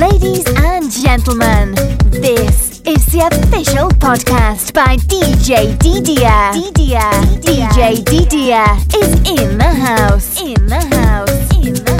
Ladies and gentlemen, this is the official podcast by DJ Didier. Didier. DJ Didier is in the house. In the house. In the house.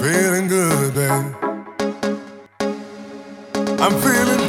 Does it feel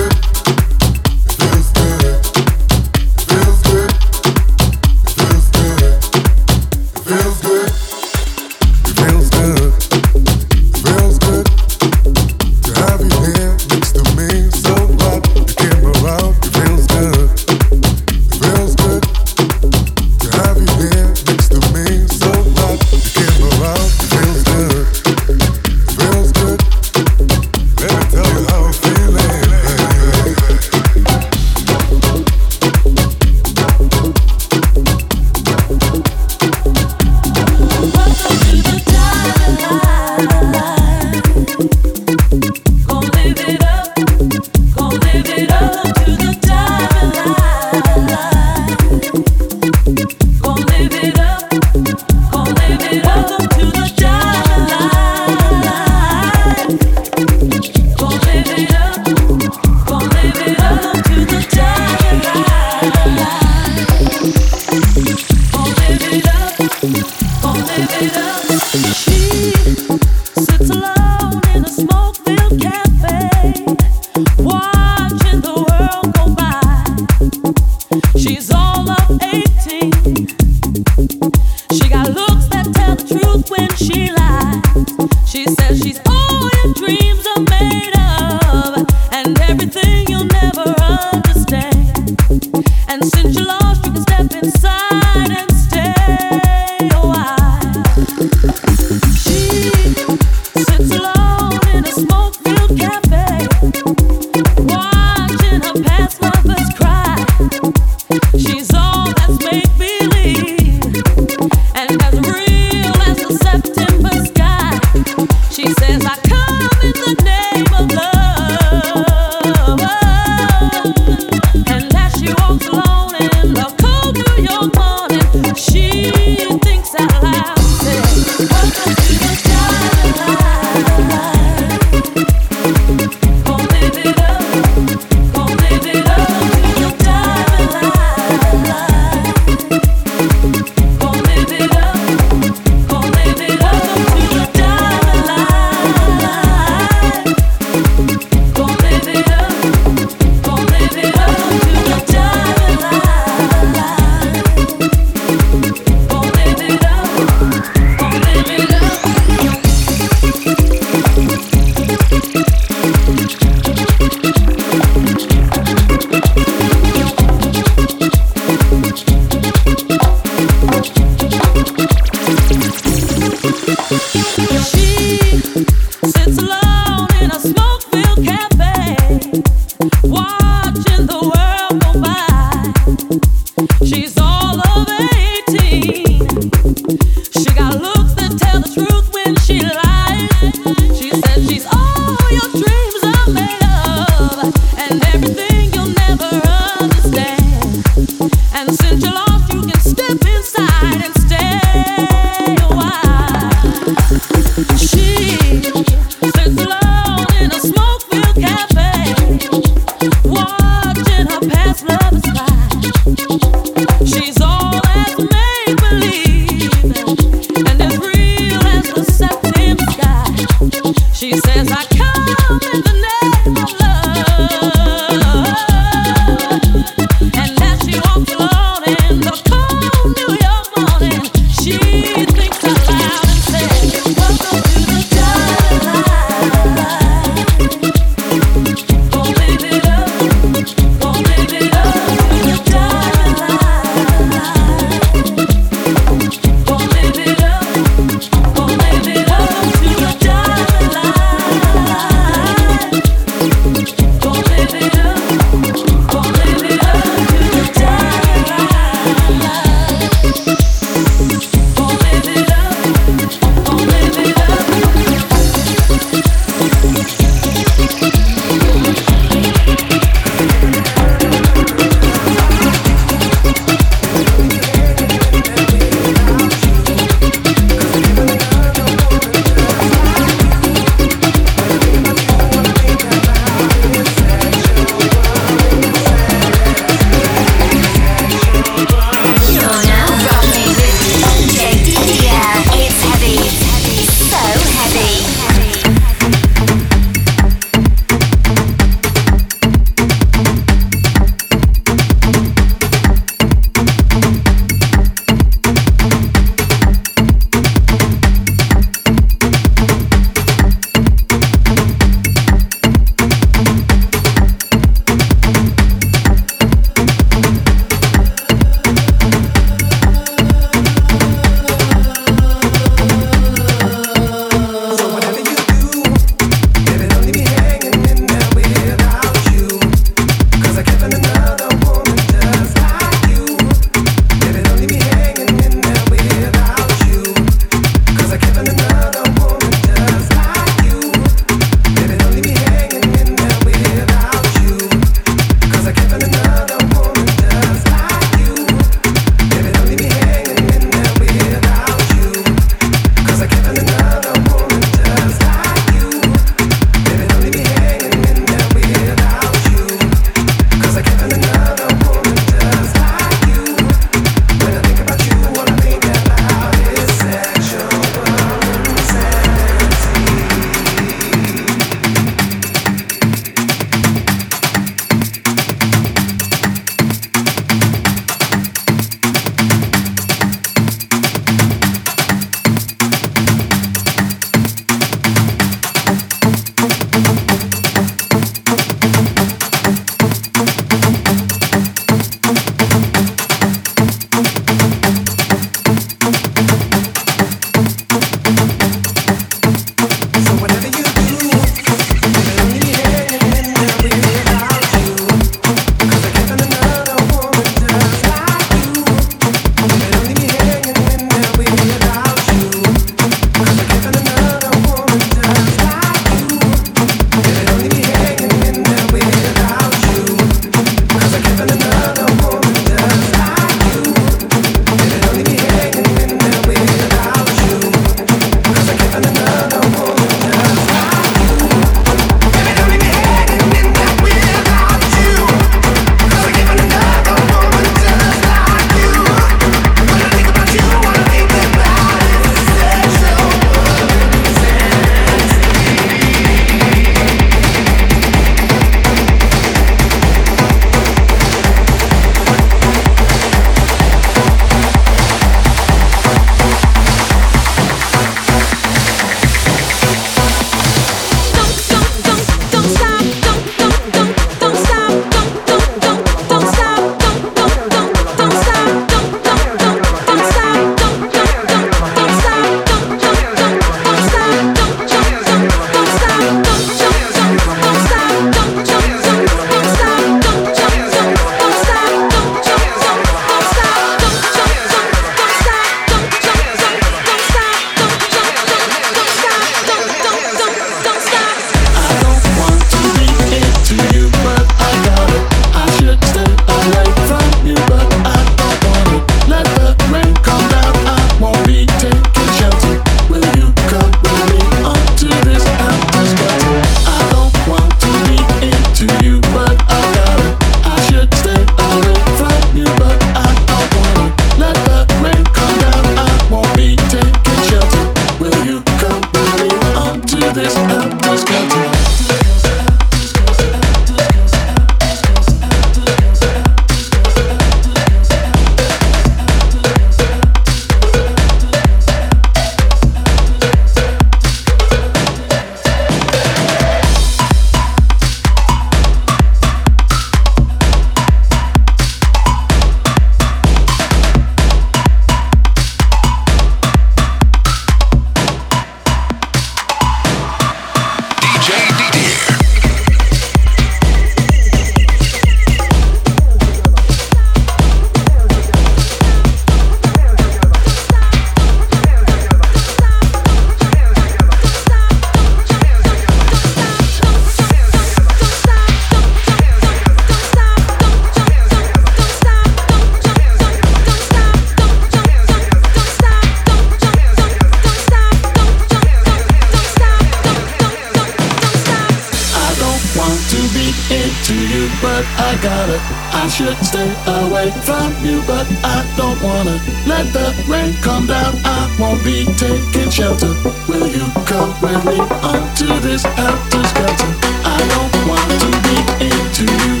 I got it. I should stay away from you, but I don't wanna let the rain come down. I won't be taking shelter. Will you come with me onto this helter skelter? I don't want to be into you,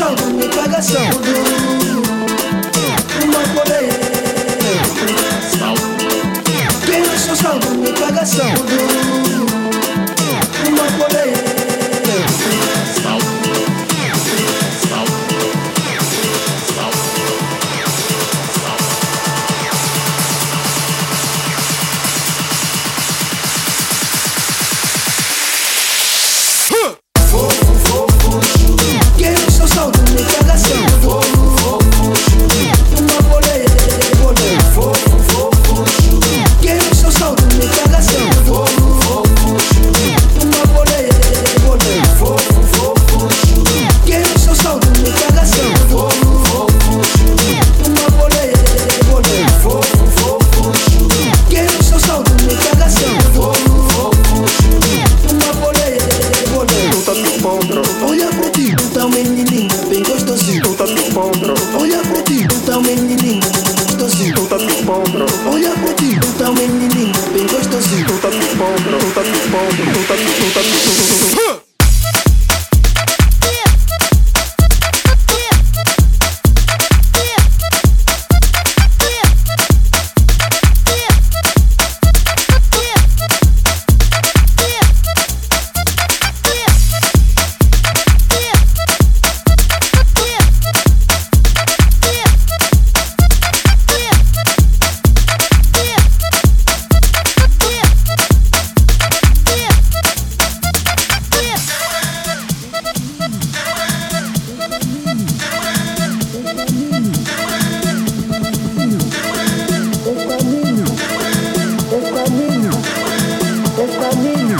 sangu nikaga sangu me kwinaso sangu nikaga sangu o caminho, o caminho.